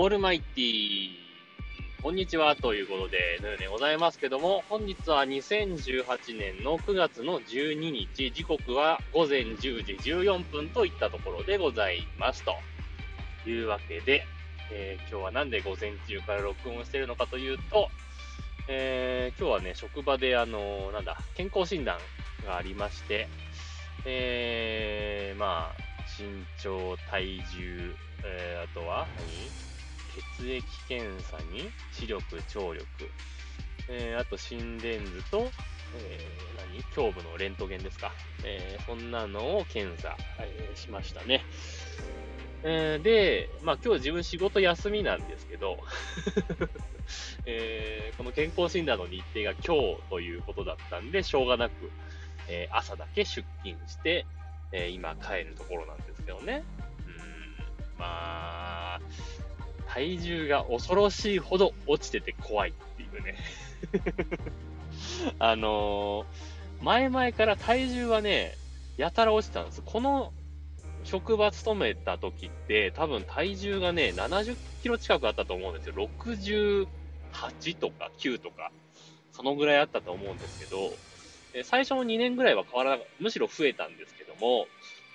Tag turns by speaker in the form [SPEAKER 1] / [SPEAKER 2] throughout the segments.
[SPEAKER 1] オールマイティー、こんにちはということで、のようでございますけども、本日は2018年の9月の12日、時刻は午前10時14分といったところでございますと。いうわけで、えー、今日はなんで午前中から録音してるのかというと、えー、今日はね、職場であのなんだ、健康診断がありまして、えー、まあ、身長、体重、えー、あとは何、血液検査に視力、聴力、えー、あと心電図と、えー、何？胸部のレントゲンですか。えー、そんなのを検査、え、しましたね。えー、で、まあ今日自分仕事休みなんですけど、えー、この健康診断の日程が今日ということだったんで、しょうがなく、えー、朝だけ出勤して、え、今帰るところなんですけどね。うん、まあ、体重が恐ろしいほど落ちてて怖いっていうね あのー、前々から体重はね、やたら落ちたんです。この職場勤めた時って多分体重がね、70キロ近くあったと思うんですよ。68とか9とか、そのぐらいあったと思うんですけど、最初の2年ぐらいは変わらなむしろ増えたんですけども、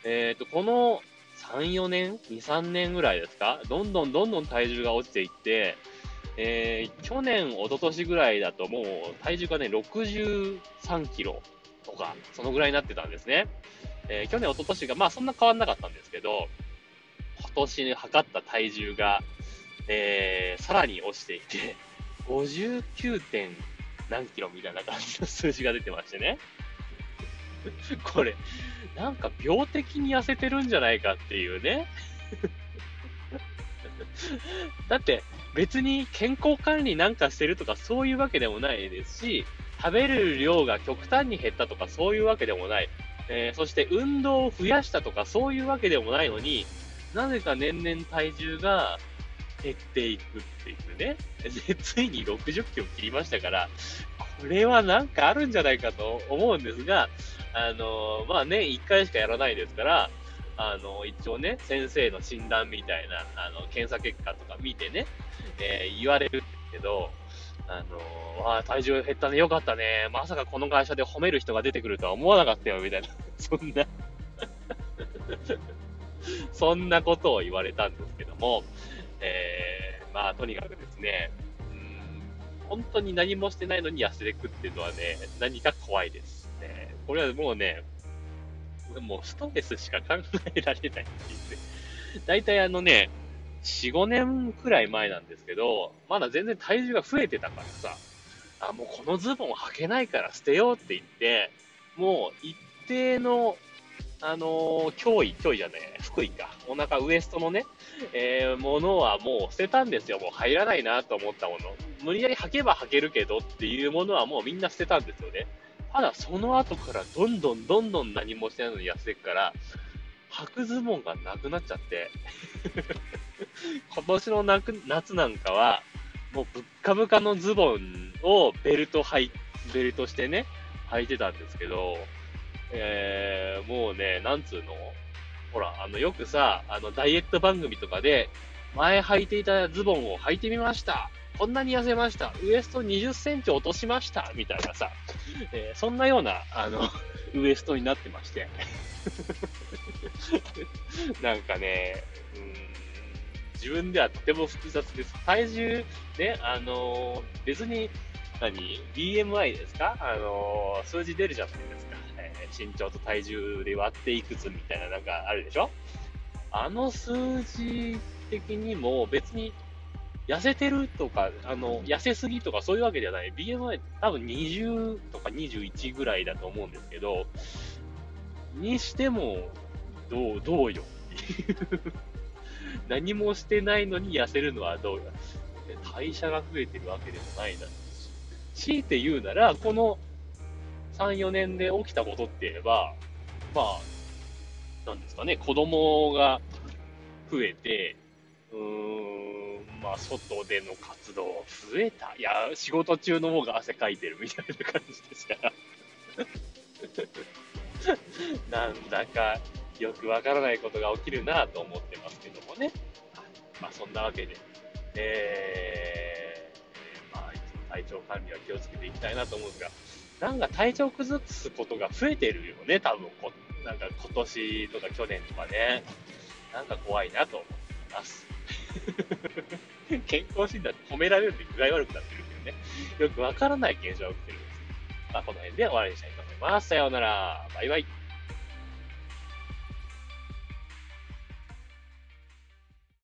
[SPEAKER 1] えっ、ー、と、この3、4年 ?2、3年ぐらいですか？どんどんどんどん体重が落ちていって、えー、去年、一昨年ぐらいだともう体重がね、63キロとか、そのぐらいになってたんですね。えー、去年、一昨年が、まあそんな変わんなかったんですけど、今年に測った体重が、えー、さらに落ちていて、59. 何キロみたいな感じの数字が出てましてね。これ、なんか病的に痩せてるんじゃないかっていうね。だって別に健康管理なんかしてるとかそういうわけでもないですし、食べる量が極端に減ったとかそういうわけでもない。えー、そして運動を増やしたとかそういうわけでもないのに、なぜか年々体重が減っていくっていうね。で、ついに60キロ切りましたから、これはなんかあるんじゃないかと思うんですが、あの、まあ年1回しかやらないですから、あの、一応ね、先生の診断みたいな、あの、検査結果とか見てね、えー、言われるけど、あの、わあ、体重減ったね、よかったね。まさかこの会社で褒める人が出てくるとは思わなかったよ、みたいな。そんな そんなことを言われたんですけども、えー、まあ、とにかくですね、うん、本当に何もしてないのに痩せていくっていうのはね、何か怖いです。ね、これはもうね、もうストレスしか考えられないっていうね。大体あのね、4、5年くらい前なんですけど、まだ全然体重が増えてたからさ、あ、もうこのズボン履けないから捨てようって言って、もう一定の、あのー、脅威、脅威じゃない、福井か。お腹、ウエストのね、えー、ものはもう捨てたんですよ。もう入らないなと思ったもの。無理やり履けば履けるけどっていうものはもうみんな捨てたんですよね。ただその後からどんどんどんどん何もしてないのに痩せていくから、履くズボンがなくなっちゃって 今年の夏なんかは、もうぶっかぶかのズボンをベルト履い、ベルトしてね、履いてたんですけど、えー、もうね、なんつうの？ほら、あの、よくさ、あの、ダイエット番組とかで、前履いていたズボンを履いてみました。こんなに痩せました。ウエスト20センチ落としました。みたいなさ、えー、そんなような、あの、ウエストになってまして。なんかね、うん、自分ではとても複雑です。体重、ね、あの、別に、何 ?BMI ですか？あの、数字出るじゃないですか。身長と体重で割っていくつみたいななんかあるでしょ？あの数字的にも別に痩せてるとか、あの、痩せすぎとかそういうわけじゃない。BMI 多分20とか21ぐらいだと思うんですけど、にしても、どう、どうよ？っていう何もしてないのに痩せるのはどうよ？代謝が増えてるわけでもないだろうし。強いて言うなら、この3、4年で起きたことって言えば、まあ、なんですかね、子供が増えて、うーん、まあ、外での活動増えた。いや、仕事中の方が汗かいてるみたいな感じですから。なんだかよくわからないことが起きるなと思ってますけどもね。まあ、そんなわけで、えー、まあ、体調管理は気をつけていきたいなと思うんですが、なんか体調崩すことが増えてるよね、多分こ、なんか今年とか去年とかね。なんか怖いなと思います。健康診断って褒められるんで具合悪くなってるけどね。よくわからない現象が起きてるんです。まあ、この辺で終わりにしたいと思います。さようなら。バイバイ。